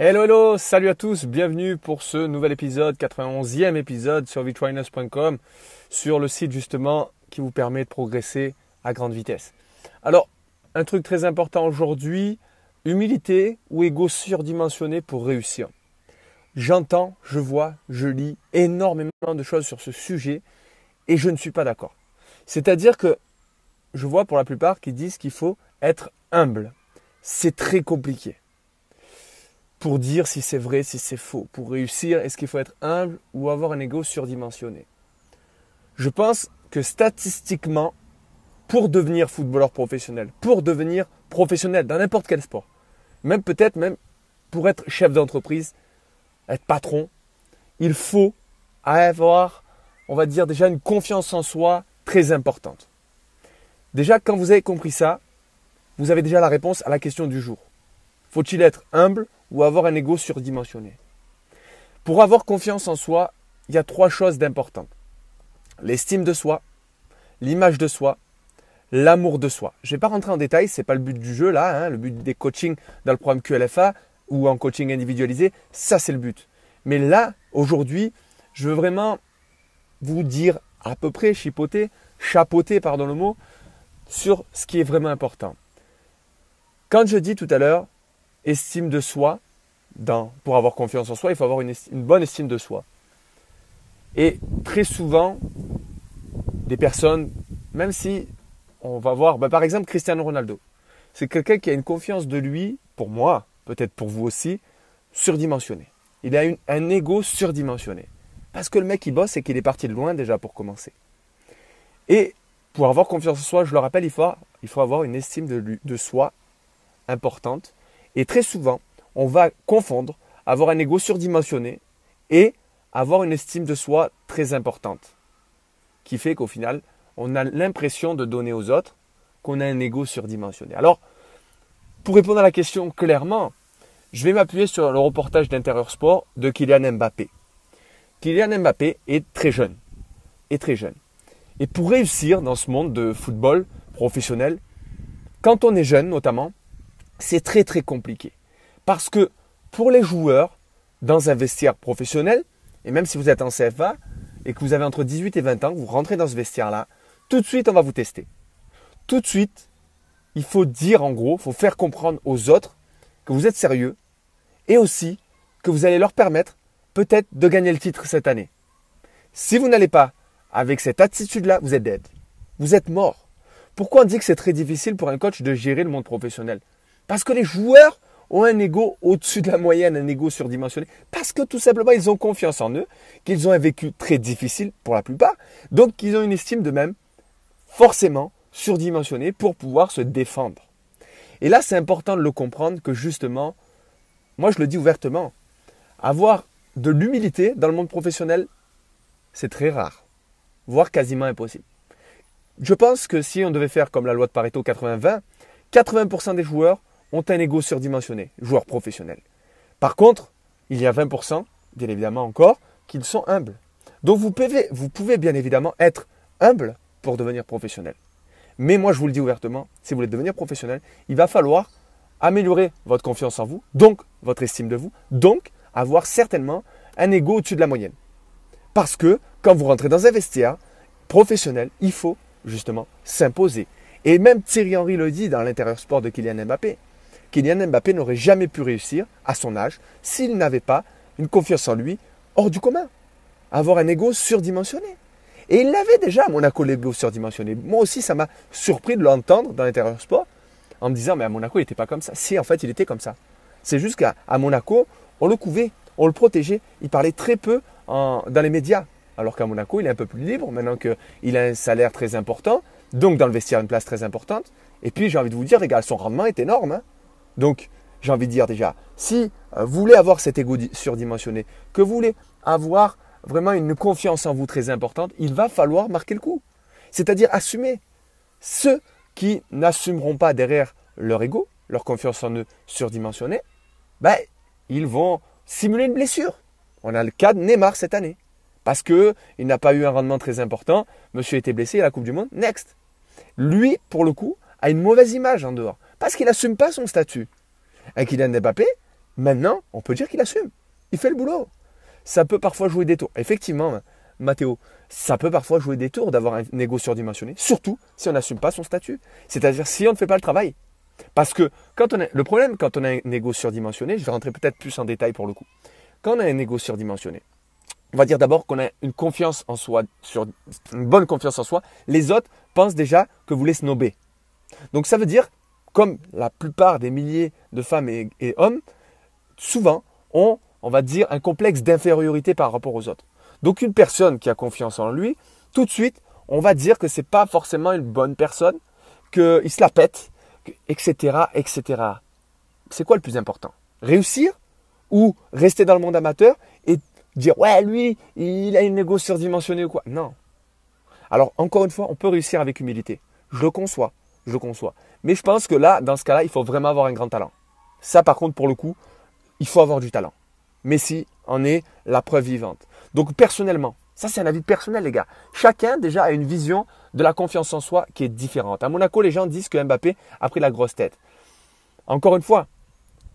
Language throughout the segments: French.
Hello, hello, salut à tous, bienvenue pour ce nouvel épisode, 91e épisode sur vitrainers.com, sur le site justement qui vous permet de progresser à grande vitesse. Alors, un truc très important aujourd'hui, humilité ou ego surdimensionné pour réussir. J'entends, je vois, je lis énormément de choses sur ce sujet et je ne suis pas d'accord. C'est-à-dire que je vois pour la plupart qui disent qu'il faut être humble. C'est très compliqué pour dire si c'est vrai, si c'est faux. Pour réussir, est-ce qu'il faut être humble ou avoir un ego surdimensionné? Je pense que statistiquement, pour devenir footballeur professionnel, pour devenir professionnel dans n'importe quel sport, même peut-être même pour être chef d'entreprise, être patron, il faut avoir, on va dire déjà une confiance en soi très importante. Déjà, quand vous avez compris ça, vous avez déjà la réponse à la question du jour. Faut-il être humble ou avoir un ego surdimensionné Pour avoir confiance en soi, il y a trois choses d'importantes. L'estime de soi, l'image de soi, l'amour de soi. Je ne vais pas rentrer en détail, ce n'est pas le but du jeu là, hein. le but des coachings dans le programme QLFA ou en coaching individualisé, ça c'est le but. Mais là, aujourd'hui, je veux vraiment vous dire à peu près, chipoter, chapeauter, pardon le mot, sur ce qui est vraiment important. Quand je dis tout à l'heure, estime de soi, pour avoir confiance en soi, il faut avoir une, bonne estime de soi. Et très souvent, des personnes, même si on va voir, bah, par exemple Cristiano Ronaldo, c'est quelqu'un qui a une confiance de lui, pour moi, peut-être pour vous aussi, surdimensionné. Il a un ego surdimensionné. Parce que le mec, il bosse et qu'il est parti de loin déjà pour commencer. Et pour avoir confiance en soi, je le rappelle, il faut, il faut avoir une estime de, de soi importante et très souvent, on va confondre avoir un ego surdimensionné et avoir une estime de soi très importante. Qui fait qu'au final, on a l'impression de donner aux autres qu'on a un ego surdimensionné. Alors, pour répondre à la question clairement, je vais m'appuyer sur le reportage d'Intérieur Sport de Kylian Mbappé. Kylian Mbappé est très jeune. Est très jeune. Et pour réussir dans ce monde de football professionnel, quand on est jeune notamment, c'est très très compliqué. Parce que pour les joueurs, dans un vestiaire professionnel, et même si vous êtes en CFA et que vous avez entre 18 et 20 ans, vous rentrez dans ce vestiaire-là, tout de suite on va vous tester. Tout de suite, il faut dire en gros, il faut faire comprendre aux autres que vous êtes sérieux et aussi que vous allez leur permettre peut-être de gagner le titre cette année. Si vous n'allez pas avec cette attitude-là, vous êtes dead. Vous êtes mort. Pourquoi on dit que c'est très difficile pour un coach de gérer le monde professionnel? Parce que les joueurs ont un ego au-dessus de la moyenne, un ego surdimensionné. Parce que tout simplement, ils ont confiance en eux, qu'ils ont un vécu très difficile pour la plupart. Donc, qu'ils ont une estime de même forcément surdimensionnée pour pouvoir se défendre. Et là, c'est important de le comprendre que justement, moi je le dis ouvertement, avoir de l'humilité dans le monde professionnel, c'est très rare, voire quasiment impossible. Je pense que si on devait faire comme la loi de Pareto 80-20, 80% des joueurs ont un ego surdimensionné, joueurs professionnels. Par contre, il y a 20%, bien évidemment encore, qui sont humbles. Donc vous pouvez, vous pouvez bien évidemment être humble pour devenir professionnel. Mais moi, je vous le dis ouvertement, si vous voulez devenir professionnel, il va falloir améliorer votre confiance en vous, donc votre estime de vous, donc avoir certainement un ego au-dessus de la moyenne. Parce que quand vous rentrez dans un vestiaire professionnel, il faut justement s'imposer. Et même Thierry Henry le dit dans l'intérieur sport de Kylian Mbappé. Kylian Mbappé n'aurait jamais pu réussir à son âge s'il n'avait pas une confiance en lui hors du commun. Avoir un ego surdimensionné. Et il l'avait déjà à Monaco, l'ego surdimensionné. Moi aussi, ça m'a surpris de l'entendre dans l'intérieur sport en me disant, mais à Monaco, il n'était pas comme ça. Si, en fait, il était comme ça. C'est juste qu'à Monaco, on le couvait, on le protégeait. Il parlait très peu dans les médias. Alors qu'à Monaco, il est un peu plus libre maintenant qu'il a un salaire très important. Donc, dans le vestiaire, une place très importante. Et puis, j'ai envie de vous dire, les son rendement est énorme. Hein. Donc, j'ai envie de dire déjà, si euh, vous voulez avoir cet ego surdimensionné, que vous voulez avoir vraiment une confiance en vous très importante, il va falloir marquer le coup. C'est-à-dire assumer. Ceux qui n'assumeront pas derrière leur ego, leur confiance en eux surdimensionnée, ben, ils vont simuler une blessure. On a le cas de Neymar cette année. Parce qu'il n'a pas eu un rendement très important, monsieur était blessé à la Coupe du Monde, next. Lui, pour le coup, a une mauvaise image en dehors. Parce qu'il n'assume pas son statut. Un Kylian Mbappé, Maintenant, on peut dire qu'il assume. Il fait le boulot. Ça peut parfois jouer des tours. Effectivement, Mathéo, ça peut parfois jouer des tours d'avoir un ego surdimensionné, surtout si on n'assume pas son statut. C'est-à-dire si on ne fait pas le travail. Parce que quand on a, le problème quand on a un ego surdimensionné, je vais rentrer peut-être plus en détail pour le coup. Quand on a un ego surdimensionné, on va dire d'abord qu'on a une confiance en soi, une bonne confiance en soi. Les autres pensent déjà que vous les snobez. Donc ça veut dire, comme la plupart des milliers de femmes et, hommes, souvent ont, on va dire, un complexe d'infériorité par rapport aux autres. Donc une personne qui a confiance en lui, tout de suite, on va dire que ce n'est pas forcément une bonne personne, qu'il se la pète, etc., etc. C'est quoi le plus important? Réussir ou rester dans le monde amateur et dire ouais lui il a une égo surdimensionnée ou quoi? Non. Alors encore une fois, on peut réussir avec humilité. Je le conçois, je le conçois. Mais je pense que là, dans ce cas-là, il faut vraiment avoir un grand talent. Ça par contre, pour le coup, il faut avoir du talent. Messi en est la preuve vivante. Donc personnellement, ça c'est un avis personnel les gars. Chacun déjà a une vision de la confiance en soi qui est différente. À Monaco, les gens disent que Mbappé a pris la grosse tête. Encore une fois,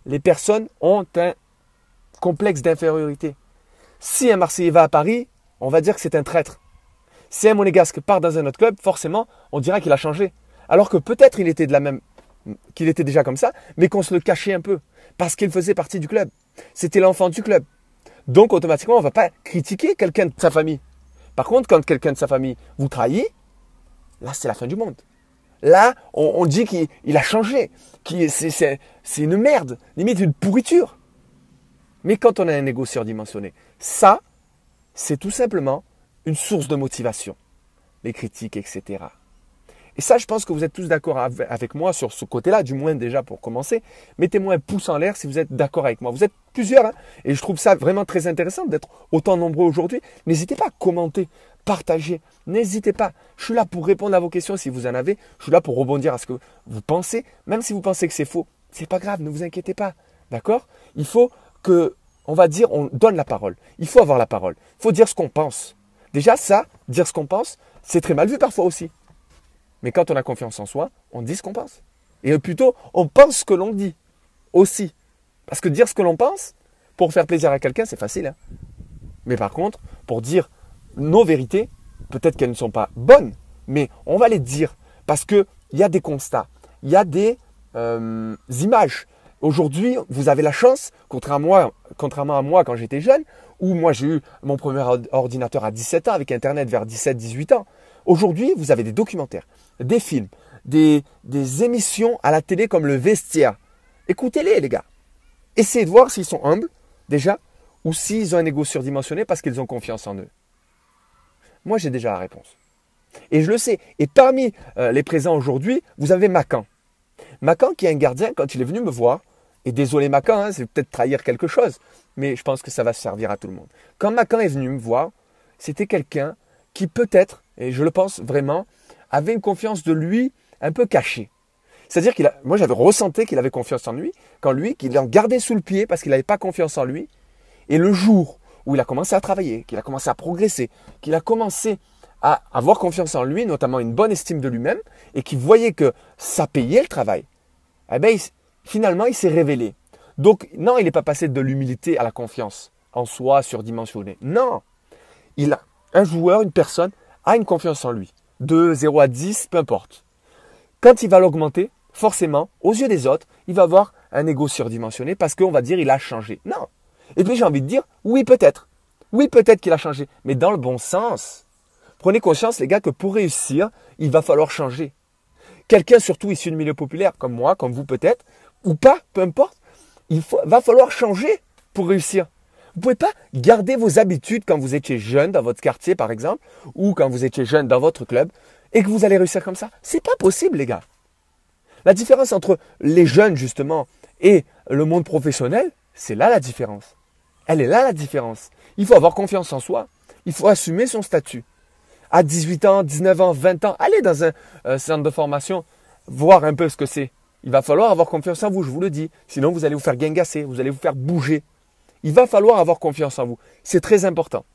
les personnes ont un complexe d'infériorité. Si un Marseillais va à Paris, on va dire que c'est un traître. Si un Monégasque part dans un autre club, forcément, on dira qu'il a changé. Alors que peut-être il était de la même, qu'il était déjà comme ça, mais qu'on se le cachait un peu, parce qu'il faisait partie du club. C'était l'enfant du club. Donc automatiquement, on ne va pas critiquer quelqu'un de sa famille. Par contre, quand quelqu'un de sa famille vous trahit, là, c'est la fin du monde. Là, on, dit qu'il a changé, c'est une merde, limite une pourriture. Mais quand on a un égo surdimensionné, ça, c'est tout simplement une source de motivation. Les critiques, etc. Et ça, je pense que vous êtes tous d'accord avec moi sur ce côté-là, du moins déjà pour commencer. Mettez-moi un pouce en l'air si vous êtes d'accord avec moi. Vous êtes plusieurs, hein et je trouve ça vraiment très intéressant d'être autant nombreux aujourd'hui. N'hésitez pas à commenter, partager. N'hésitez pas. Je suis là pour répondre à vos questions si vous en avez. Je suis là pour rebondir à ce que vous pensez. Même si vous pensez que c'est faux, c'est pas grave, ne vous inquiétez pas. D'accord? Il faut que, on va dire, on donne la parole. Il faut avoir la parole. Il faut dire ce qu'on pense. Déjà, ça, dire ce qu'on pense, c'est très mal vu parfois aussi. Mais quand on a confiance en soi, on dit ce qu'on pense. Et plutôt, on pense ce que l'on dit aussi. Parce que dire ce que l'on pense, pour faire plaisir à quelqu'un, c'est facile. Hein. mais par contre, pour dire nos vérités, peut-être qu'elles ne sont pas bonnes, mais on va les dire. Parce qu'il y a des constats, il y a des euh, images. Aujourd'hui, vous avez la chance, contrairement à moi, contrairement à moi quand j'étais jeune, où moi j'ai eu mon premier ordinateur à 17 ans, avec Internet vers 17-18 ans. Aujourd'hui, vous avez des documentaires, des films, des, émissions à la télé comme Le Vestiaire. Écoutez-les, les gars. Essayez de voir s'ils sont humbles, déjà, ou s'ils ont un ego surdimensionné parce qu'ils ont confiance en eux. Moi, j'ai déjà la réponse. Et je le sais. Et parmi euh, les présents aujourd'hui, vous avez Macan. Macan qui est un gardien, quand il est venu me voir, et désolé Macan, hein, c'est peut-être trahir quelque chose, mais je pense que ça va servir à tout le monde. Quand Macan est venu me voir, c'était quelqu'un qui peut-être et je le pense vraiment, avait une confiance de lui un peu cachée. C'est-à-dire qu'il a, moi j'avais ressenti qu'il avait confiance en lui, quand lui, qu'il en gardait sous le pied parce qu'il n'avait pas confiance en lui. Et le jour où il a commencé à travailler, qu'il a commencé à progresser, qu'il a commencé à avoir confiance en lui, notamment une bonne estime de lui-même, et qu'il voyait que ça payait le travail, eh bien, finalement, il s'est révélé. Donc, non, il n'est pas passé de l'humilité à la confiance en soi surdimensionnée. Non, il a un joueur, une personne a une confiance en lui. De 0 à 10, peu importe. Quand il va l'augmenter, forcément, aux yeux des autres, il va avoir un ego surdimensionné parce qu'on va dire il a changé. Non. Et puis j'ai envie de dire, oui peut-être. Oui peut-être qu'il a changé, mais dans le bon sens. Prenez conscience les gars que pour réussir, il va falloir changer. Quelqu'un surtout issu du milieu populaire, comme moi, comme vous peut-être, ou pas, peu importe, il va falloir changer pour réussir. Vous ne pouvez pas garder vos habitudes quand vous étiez jeune dans votre quartier, par exemple, ou quand vous étiez jeune dans votre club, et que vous allez réussir comme ça. C'est pas possible, les gars. La différence entre les jeunes, justement, et le monde professionnel, c'est là la différence. Elle est là la différence. Il faut avoir confiance en soi. Il faut assumer son statut. À 18 ans, 19 ans, 20 ans, allez dans un centre de formation, voir un peu ce que c'est. Il va falloir avoir confiance en vous, je vous le dis. Sinon, vous allez vous faire guingasser, vous allez vous faire bouger il va falloir avoir confiance en vous. C'est très important.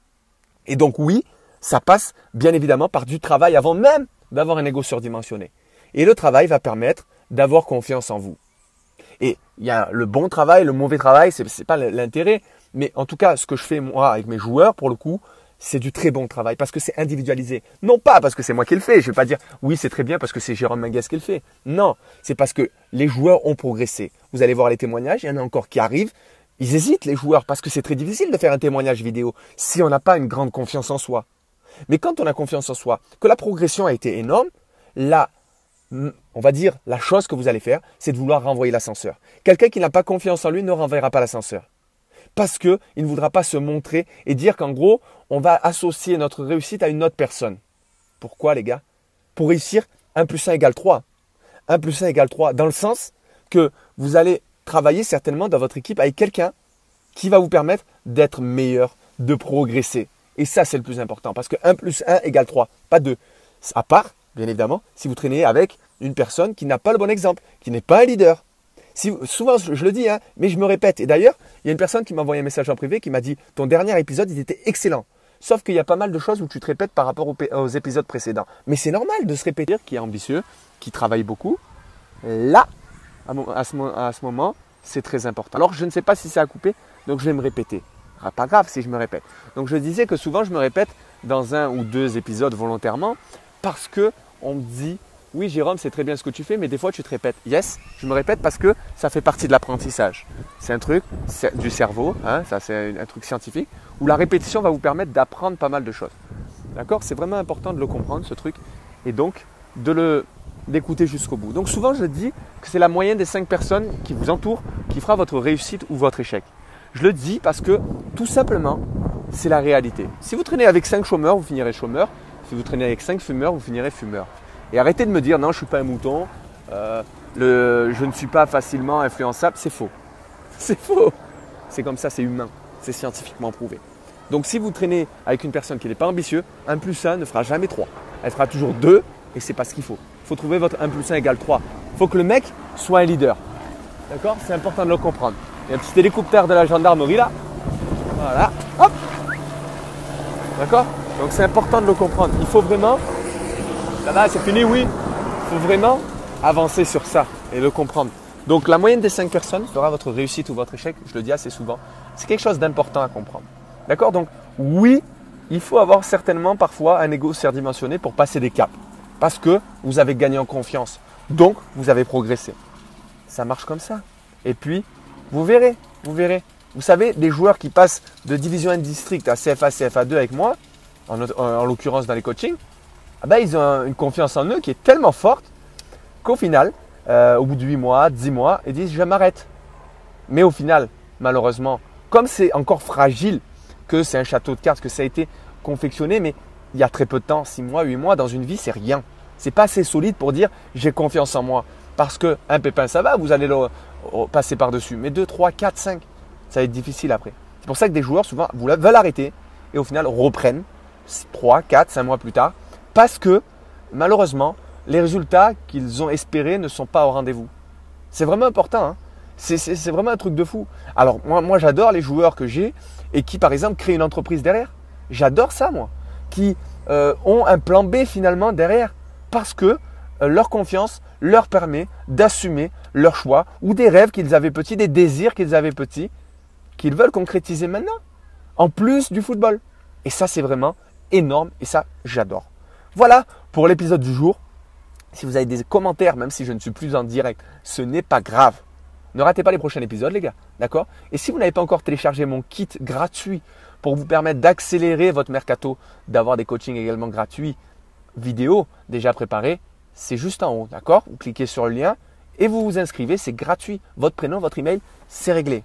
Et donc oui, ça passe bien évidemment par du travail avant même d'avoir un ego surdimensionné. Et le travail va permettre d'avoir confiance en vous. Et il y a le bon travail, le mauvais travail, c'est, c'est pas l'intérêt. Mais en tout cas, ce que je fais moi avec mes joueurs, pour le coup, c'est du très bon travail parce que c'est individualisé. Non pas parce que c'est moi qui le fais. Je vais pas dire oui, c'est très bien parce que c'est Jérôme Mangas qui le fait. Non, c'est parce que les joueurs ont progressé. Vous allez voir les témoignages, il y en a encore qui arrivent. Ils hésitent, les joueurs, parce que c'est très difficile de faire un témoignage vidéo si on n'a pas une grande confiance en soi. Mais quand on a confiance en soi, que la progression a été énorme, là, on va dire, la chose que vous allez faire, c'est de vouloir renvoyer l'ascenseur. Quelqu'un qui n'a pas confiance en lui ne renverra pas l'ascenseur parce qu'il ne voudra pas se montrer et dire qu'en gros, on va associer notre réussite à une autre personne. Pourquoi les gars? Pour réussir, 1 plus 1 égale 3. 1 plus 1 égale 3, dans le sens que vous allez travailler certainement dans votre équipe avec quelqu'un qui va vous permettre d'être meilleur, de progresser. Et ça, c'est le plus important, parce que 1 plus 1 égale 3, pas 2. À part, bien évidemment, si vous traînez avec une personne qui n'a pas le bon exemple, qui n'est pas un leader, souvent, je, le dis, hein, mais je me répète. Et d'ailleurs, il y a une personne qui m'a envoyé un message en privé qui m'a dit Ton dernier épisode, il était excellent. Sauf qu'il y a pas mal de choses où tu te répètes par rapport aux, épisodes précédents. Mais c'est normal de se répéter, qui est ambitieux, qui travaille beaucoup. Là, à, ce, moment, c'est très important. Alors, je ne sais pas si c'est à couper, donc je vais me répéter. Ah, pas grave si je me répète. Donc, je disais que souvent, je me répète dans un ou deux épisodes volontairement parce que on me dit oui Jérôme, c'est très bien ce que tu fais, mais des fois tu te répètes. Yes, je me répète parce que ça fait partie de l'apprentissage. C'est un truc du cerveau, hein, ça c'est un truc scientifique, où la répétition va vous permettre d'apprendre pas mal de choses. D'accord? C'est vraiment important de le comprendre, ce truc, et donc de le d'écouter jusqu'au bout. Donc souvent je dis que c'est la moyenne des cinq personnes qui vous entourent qui fera votre réussite ou votre échec. Je le dis parce que tout simplement, c'est la réalité. Si vous traînez avec cinq chômeurs, vous finirez chômeur. Si vous traînez avec cinq fumeurs, vous finirez fumeur. Et arrêtez de me dire non, je ne suis pas un mouton, euh, je ne suis pas facilement influençable. C'est faux. C'est faux. C'est comme ça, c'est humain. C'est scientifiquement prouvé. Donc si vous traînez avec une personne qui n'est pas ambitieuse, 1 plus 1 ne fera jamais 3. Elle fera toujours 2 et c'est pas ce qu'il faut. Faut trouver votre 1 plus 1 égale 3. Il faut que le mec soit un leader. D'accord? C'est important de le comprendre. Il y a un petit hélicoptère de la gendarmerie là. Voilà. Hop D'accord? Donc c'est important de le comprendre. Il faut vraiment va, c'est fini, oui. Il faut vraiment avancer sur ça et le comprendre. Donc la moyenne des 5 personnes fera votre réussite ou votre échec, je le dis assez souvent. C'est quelque chose d'important à comprendre. D'accord? Donc oui, il faut avoir certainement parfois un ego surdimensionné pour passer des caps. Parce que vous avez gagné en confiance. Donc vous avez progressé. Ça marche comme ça. Et puis, vous verrez, vous verrez. Vous savez, des joueurs qui passent de division 1 district à CFA, CFA2 avec moi, en, en l'occurrence dans les coachings, ah ben, ils ont une confiance en eux qui est tellement forte qu'au final, euh, au bout de 8 mois, 10 mois, ils disent je m'arrête. Mais au final, malheureusement, comme c'est encore fragile, que c'est un château de cartes, que ça a été confectionné, mais il y a très peu de temps, 6 mois, 8 mois, dans une vie, c'est rien. C'est pas assez solide pour dire j'ai confiance en moi. Parce qu'un pépin, ça va, vous allez le passer par-dessus. Mais 2, 3, 4, 5, ça va être difficile après. C'est pour ça que des joueurs, souvent, veulent arrêter et au final reprennent 3, 4, 5 mois plus tard parce que malheureusement, les résultats qu'ils ont espérés ne sont pas au rendez-vous. C'est vraiment important. Hein. c'est vraiment un truc de fou. Alors moi j'adore les joueurs que j'ai et qui par exemple créent une entreprise derrière. J'adore ça moi. Euh, ont un plan B finalement derrière. Parce que euh, leur confiance leur permet d'assumer leur choix ou des rêves qu'ils avaient petits, des désirs qu'ils avaient petits, qu'ils veulent concrétiser maintenant. En plus du football. Et ça c'est vraiment énorme et ça j'adore. Voilà pour l'épisode du jour. Si vous avez des commentaires, même si je ne suis plus en direct, ce n'est pas grave. Ne ratez pas les prochains épisodes, les gars. D'accord? Et si vous n'avez pas encore téléchargé mon kit gratuit pour vous permettre d'accélérer votre mercato, d'avoir des coachings également gratuits, vidéo déjà préparés, c'est juste en haut. D'accord? Vous cliquez sur le lien et vous vous inscrivez. C'est gratuit. Votre prénom, votre email, c'est réglé.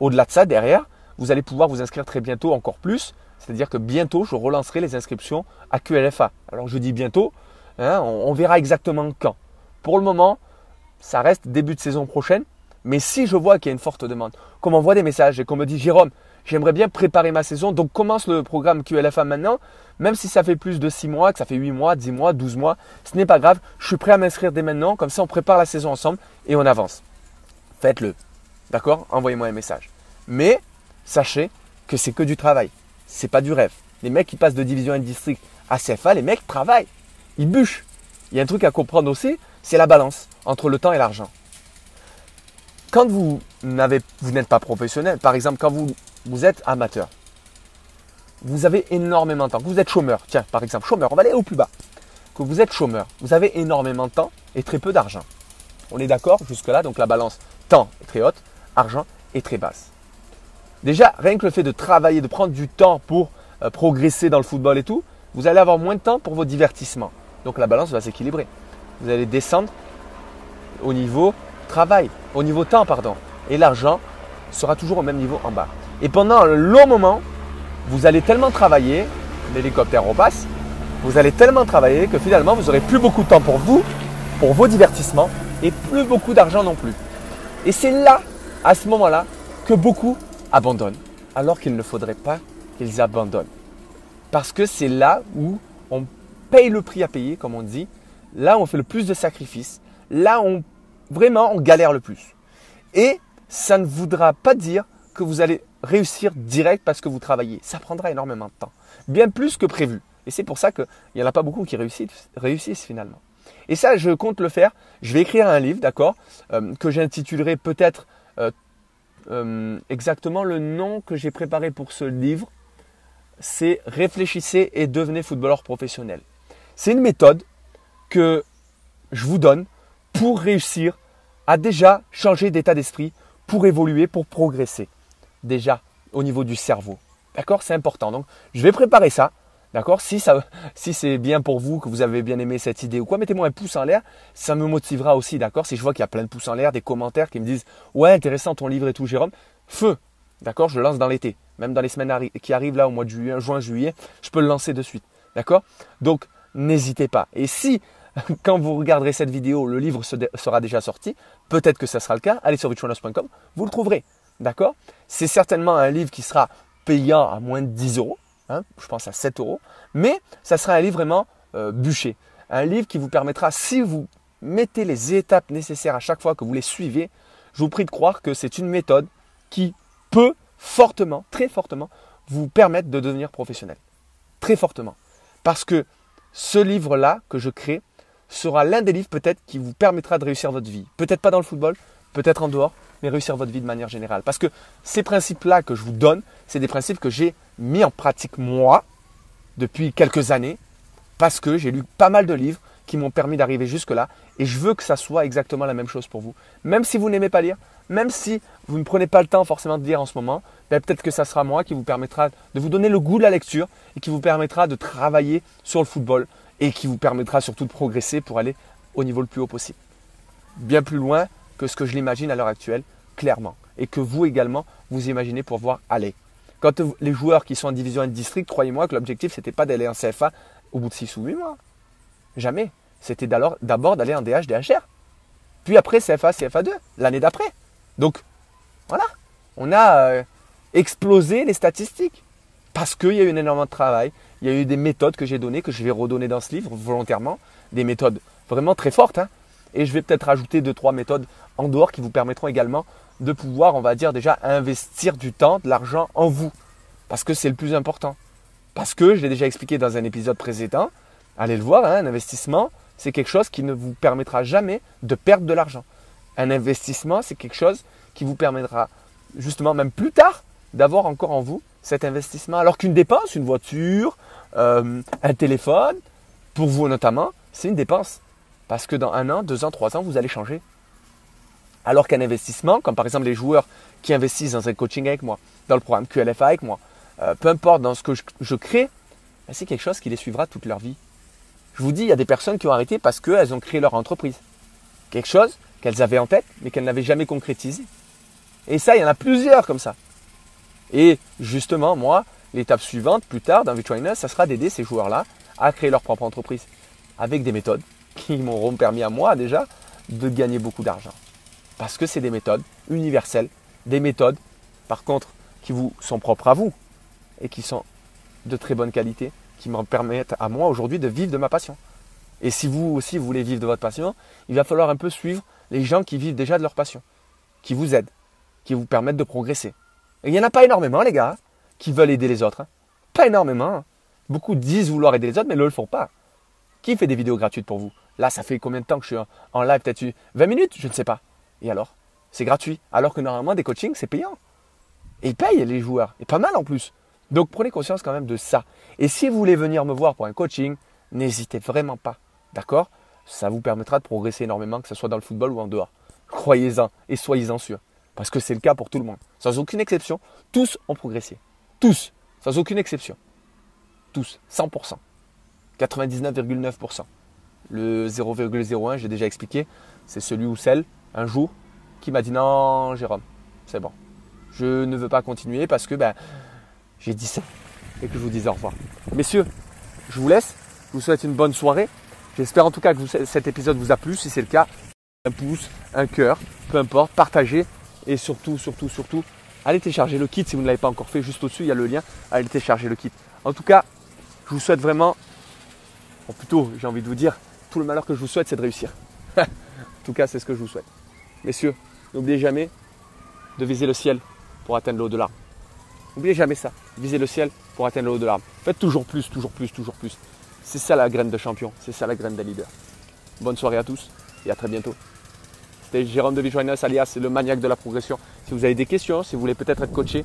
Au-delà de ça, derrière, vous allez pouvoir vous inscrire très bientôt encore plus c'est-à-dire que bientôt, je relancerai les inscriptions à QLFA. Alors je dis bientôt, hein, on, verra exactement quand. Pour le moment, ça reste début de saison prochaine. Mais si je vois qu'il y a une forte demande, qu'on m'envoie des messages et qu'on me dit Jérôme, j'aimerais bien préparer ma saison, donc commence le programme QLFA maintenant, même si ça fait plus de 6 mois, que ça fait 8 mois, 10 mois, 12 mois, ce n'est pas grave, je suis prêt à m'inscrire dès maintenant, comme ça on prépare la saison ensemble et on avance. Faites-le. D'accord? Envoyez-moi un message. Mais sachez que c'est que du travail c'est pas du rêve. Les mecs qui passent de division 1 district à CFA, les mecs travaillent, ils bûchent. Il y a un truc à comprendre aussi, c'est la balance entre le temps et l'argent. Quand vous n'avez, vous n'êtes pas professionnel, par exemple, quand vous, êtes amateur, vous avez énormément de temps. Vous êtes chômeur, tiens, par exemple, chômeur, on va aller au plus bas. Que vous êtes chômeur, vous avez énormément de temps et très peu d'argent. On est d'accord jusque-là, donc la balance temps est très haute, argent est très basse. Déjà, rien que le fait de travailler, de prendre du temps pour euh, progresser dans le football et tout, vous allez avoir moins de temps pour vos divertissements. Donc la balance va s'équilibrer. Vous allez descendre au niveau travail, au niveau temps, pardon. Et l'argent sera toujours au même niveau en bas. Et pendant un long moment, vous allez tellement travailler, l'hélicoptère repasse, vous allez tellement travailler que finalement, vous n'aurez plus beaucoup de temps pour vous, pour vos divertissements, et plus beaucoup d'argent non plus. Et c'est là, à ce moment-là, que beaucoup abandonnent, alors qu'il ne faudrait pas qu'ils abandonnent. Parce que c'est là où on paye le prix à payer, comme on dit, là où on fait le plus de sacrifices, là où on, vraiment on galère le plus. Et ça ne voudra pas dire que vous allez réussir direct parce que vous travaillez. Ça prendra énormément de temps, bien plus que prévu. Et c'est pour ça qu'il n'y en a pas beaucoup qui réussissent, finalement. Et ça, je compte le faire. Je vais écrire un livre, d'accord, euh, que j'intitulerai peut-être euh, euh, exactement le nom que j'ai préparé pour ce livre. C'est Réfléchissez et devenez footballeur professionnel. C'est une méthode que je vous donne pour réussir à déjà changer d'état d'esprit, pour évoluer, pour progresser. Déjà au niveau du cerveau. D'accord? C'est important. Donc, je vais préparer ça. D'accord? Si, c'est bien pour vous, que vous avez bien aimé cette idée ou quoi, mettez-moi un pouce en l'air. Ça me motivera aussi, d'accord? Si je vois qu'il y a plein de pouces en l'air, des commentaires qui me disent Ouais, intéressant ton livre et tout, Jérôme. Feu D'accord? Je le lance dans l'été. Même dans les semaines qui arrivent là, au mois de juillet, juin, juillet, je peux le lancer de suite. D'accord? Donc, n'hésitez pas. Et si, quand vous regarderez cette vidéo, le livre sera déjà sorti, peut-être que ça sera le cas, allez sur richrunners.com, vous le trouverez. D'accord? C'est certainement un livre qui sera payant à moins de 10 euros. Hein, je pense à 7 euros, mais ça sera un livre vraiment euh, bûché. Un livre qui vous permettra, si vous mettez les étapes nécessaires à chaque fois que vous les suivez, je vous prie de croire que c'est une méthode qui peut fortement, très fortement, vous permettre de devenir professionnel. Très fortement. Parce que ce livre-là que je crée sera l'un des livres peut-être qui vous permettra de réussir votre vie. Peut-être pas dans le football, peut-être en dehors, mais réussir votre vie de manière générale. Parce que ces principes-là que je vous donne, c'est des principes que j'ai mis en pratique moi depuis quelques années, parce que j'ai lu pas mal de livres qui m'ont permis d'arriver jusque-là, et je veux que ça soit exactement la même chose pour vous. Même si vous n'aimez pas lire, même si vous ne prenez pas le temps forcément de lire en ce moment, ben peut-être que ça sera moi qui vous permettra de vous donner le goût de la lecture et qui vous permettra de travailler sur le football et qui vous permettra surtout de progresser pour aller au niveau le plus haut possible. Bien plus loin que ce que je l'imagine à l'heure actuelle, clairement. Et que vous également, vous imaginez pour voir aller. Quand les joueurs qui sont en division 1 district, croyez-moi que l'objectif, ce n'était pas d'aller en CFA au bout de 6 ou 8 mois. Jamais. C'était d'abord d'aller en DH, DHR. Puis après CFA, CFA2, l'année d'après. Donc, voilà. On a euh, explosé les statistiques. Parce qu'il y a eu énormément de travail. Il y a eu des méthodes que j'ai données, que je vais redonner dans ce livre volontairement. Des méthodes vraiment très fortes. Hein. Et je vais peut-être rajouter deux, trois méthodes en dehors qui vous permettront également de pouvoir, on va dire déjà, investir du temps, de l'argent en vous. Parce que c'est le plus important. Parce que, je l'ai déjà expliqué dans un épisode précédent, allez le voir, hein, un investissement, c'est quelque chose qui ne vous permettra jamais de perdre de l'argent. Un investissement, c'est quelque chose qui vous permettra justement même plus tard d'avoir encore en vous cet investissement. Alors qu'une dépense, une voiture, euh, un téléphone, pour vous notamment, c'est une dépense. Parce que dans un an, deux ans, trois ans, vous allez changer. Alors qu'un investissement, comme par exemple les joueurs qui investissent dans un coaching avec moi, dans le programme QLFA avec moi, euh, peu importe dans ce que je, crée, ben, c'est quelque chose qui les suivra toute leur vie. Je vous dis, il y a des personnes qui ont arrêté parce qu'elles ont créé leur entreprise. Quelque chose qu'elles avaient en tête, mais qu'elles n'avaient jamais concrétisé. Et ça, il y en a plusieurs comme ça. Et justement, moi, l'étape suivante, plus tard, dans V-Trainer, ça sera d'aider ces joueurs-là à créer leur propre entreprise avec des méthodes qui m'auront permis à moi déjà de gagner beaucoup d'argent. Parce que c'est des méthodes universelles, des méthodes, par contre, qui vous sont propres à vous et qui sont de très bonne qualité, qui me permettent à moi aujourd'hui de vivre de ma passion. Et si vous aussi voulez vivre de votre passion, il va falloir un peu suivre les gens qui vivent déjà de leur passion, qui vous aident, qui vous permettent de progresser. Il n'y en a pas énormément, les gars, qui veulent aider les autres. Hein. Pas énormément. Beaucoup disent vouloir aider les autres, mais ne le font pas. Qui fait des vidéos gratuites pour vous? Là, ça fait combien de temps que je suis en live? Peut-être 20 minutes? Je ne sais pas. Et alors? C'est gratuit. Alors que normalement, des coachings, c'est payant. Et ils payent les joueurs. Et pas mal en plus. Donc prenez conscience quand même de ça. Et si vous voulez venir me voir pour un coaching, n'hésitez vraiment pas. D'accord? Ça vous permettra de progresser énormément, que ce soit dans le football ou en dehors. Croyez-en et soyez-en sûrs. Parce que c'est le cas pour tout le monde. Sans aucune exception, tous ont progressé. Tous. Sans aucune exception. Tous. 100%. 99,9%. Le 0,01, j'ai déjà expliqué, c'est celui ou celle, un jour, qui m'a dit non, Jérôme, c'est bon. Je ne veux pas continuer parce que ben, j'ai dit ça et que je vous dis au revoir. Messieurs, je vous laisse. Je vous souhaite une bonne soirée. J'espère en tout cas que cet épisode vous a plu. Si c'est le cas, un pouce, un cœur, peu importe, partagez. Et surtout, surtout, surtout, allez télécharger le kit si vous ne l'avez pas encore fait. Juste au-dessus, il y a le lien. Allez télécharger le kit. En tout cas, je vous souhaite vraiment, ou plutôt, j'ai envie de vous dire, tout le malheur que je vous souhaite, c'est de réussir. en tout cas, c'est ce que je vous souhaite. Messieurs, n'oubliez jamais de viser le ciel pour atteindre le haut de l'arbre. N'oubliez jamais ça. Visez le ciel pour atteindre le haut de l'arbre. Faites toujours plus, toujours plus, toujours plus. C'est ça la graine de champion. C'est ça la graine de leader. Bonne soirée à tous et à très bientôt. Jérôme de Vijoinus, alias le maniaque de la progression. Si vous avez des questions, si vous voulez peut-être être coaché,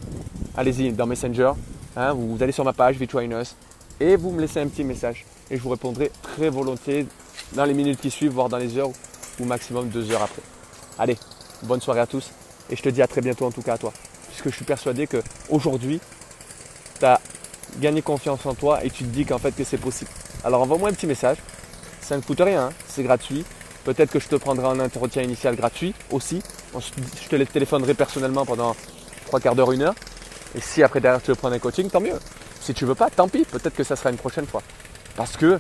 allez-y dans Messenger. Hein, vous, allez sur ma page Vijoinus et vous me laissez un petit message. Et je vous répondrai très volontiers dans les minutes qui suivent, voire dans les heures ou maximum deux heures après. Allez, bonne soirée à tous et je te dis à très bientôt en tout cas à toi. Puisque je suis persuadé qu'aujourd'hui, tu as gagné confiance en toi et tu te dis qu'en fait que c'est possible. Alors envoie-moi un petit message. Ça ne coûte rien, hein. c'est gratuit. Peut-être que je te prendrai un entretien initial gratuit aussi. Je te téléphonerai personnellement pendant trois quarts d'heure, une heure. Et si après derrière tu veux prendre un coaching, tant mieux. Si tu veux pas, tant pis. Peut-être que ça sera une prochaine fois. Parce que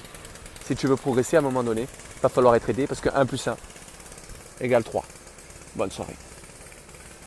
si tu veux progresser à un moment donné, il va falloir être aidé parce que 1 plus 1 égale 3. Bonne soirée.